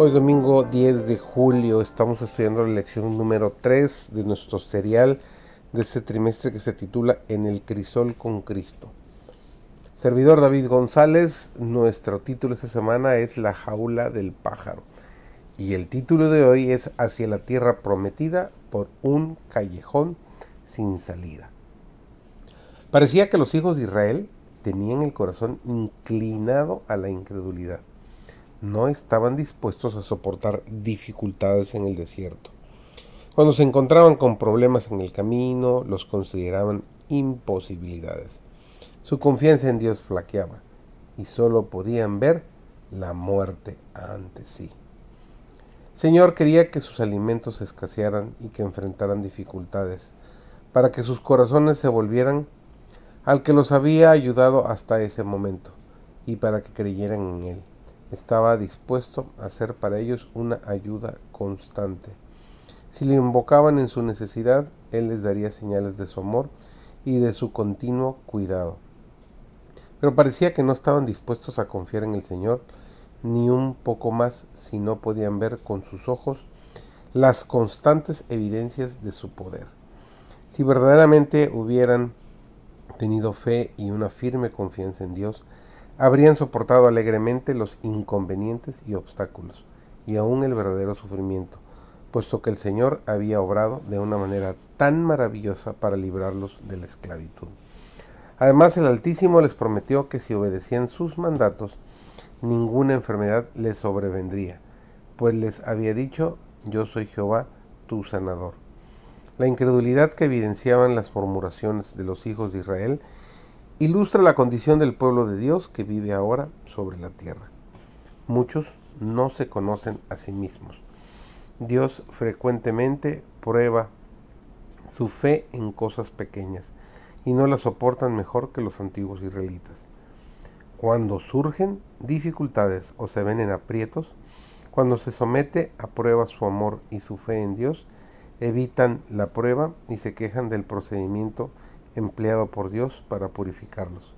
Hoy domingo 10 de julio estamos estudiando la lección número 3 de nuestro serial de este trimestre que se titula En el crisol con Cristo. Servidor David González, nuestro título esta semana es La jaula del pájaro. Y el título de hoy es Hacia la tierra prometida por un callejón sin salida. Parecía que los hijos de Israel tenían el corazón inclinado a la incredulidad no estaban dispuestos a soportar dificultades en el desierto. Cuando se encontraban con problemas en el camino, los consideraban imposibilidades. Su confianza en Dios flaqueaba y solo podían ver la muerte ante sí. Señor quería que sus alimentos escasearan y que enfrentaran dificultades, para que sus corazones se volvieran al que los había ayudado hasta ese momento y para que creyeran en Él estaba dispuesto a ser para ellos una ayuda constante. Si le invocaban en su necesidad, Él les daría señales de su amor y de su continuo cuidado. Pero parecía que no estaban dispuestos a confiar en el Señor ni un poco más si no podían ver con sus ojos las constantes evidencias de su poder. Si verdaderamente hubieran tenido fe y una firme confianza en Dios, habrían soportado alegremente los inconvenientes y obstáculos, y aún el verdadero sufrimiento, puesto que el Señor había obrado de una manera tan maravillosa para librarlos de la esclavitud. Además, el Altísimo les prometió que si obedecían sus mandatos, ninguna enfermedad les sobrevendría, pues les había dicho, yo soy Jehová, tu sanador. La incredulidad que evidenciaban las murmuraciones de los hijos de Israel ilustra la condición del pueblo de Dios que vive ahora sobre la tierra. Muchos no se conocen a sí mismos. Dios frecuentemente prueba su fe en cosas pequeñas y no la soportan mejor que los antiguos israelitas. Cuando surgen dificultades o se ven en aprietos, cuando se somete a prueba su amor y su fe en Dios, evitan la prueba y se quejan del procedimiento empleado por Dios para purificarlos.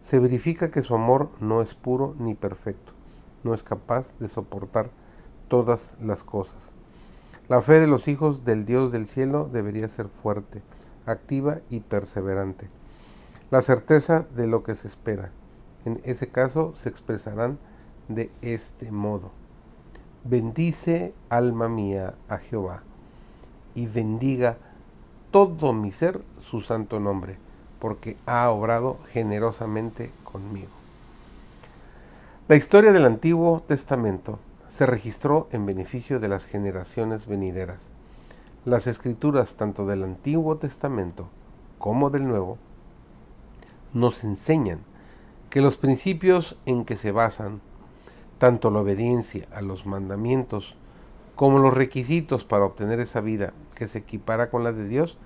Se verifica que su amor no es puro ni perfecto, no es capaz de soportar todas las cosas. La fe de los hijos del Dios del cielo debería ser fuerte, activa y perseverante. La certeza de lo que se espera. En ese caso se expresarán de este modo. Bendice alma mía a Jehová y bendiga todo mi ser su santo nombre, porque ha obrado generosamente conmigo. La historia del Antiguo Testamento se registró en beneficio de las generaciones venideras. Las escrituras tanto del Antiguo Testamento como del Nuevo nos enseñan que los principios en que se basan tanto la obediencia a los mandamientos como los requisitos para obtener esa vida que se equipara con la de Dios,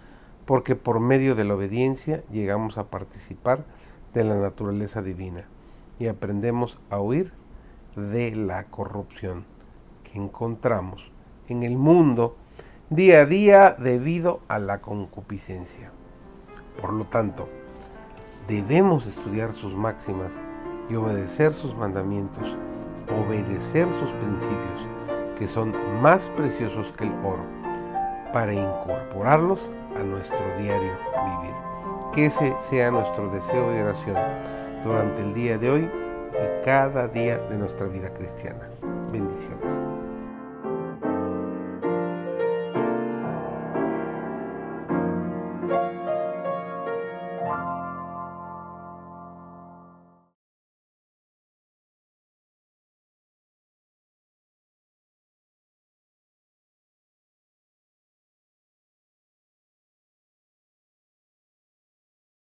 porque por medio de la obediencia llegamos a participar de la naturaleza divina y aprendemos a huir de la corrupción que encontramos en el mundo día a día debido a la concupiscencia. Por lo tanto, debemos estudiar sus máximas y obedecer sus mandamientos, obedecer sus principios, que son más preciosos que el oro, para incorporarlos a nuestro diario vivir. Que ese sea nuestro deseo de oración durante el día de hoy y cada día de nuestra vida cristiana. Bendiciones.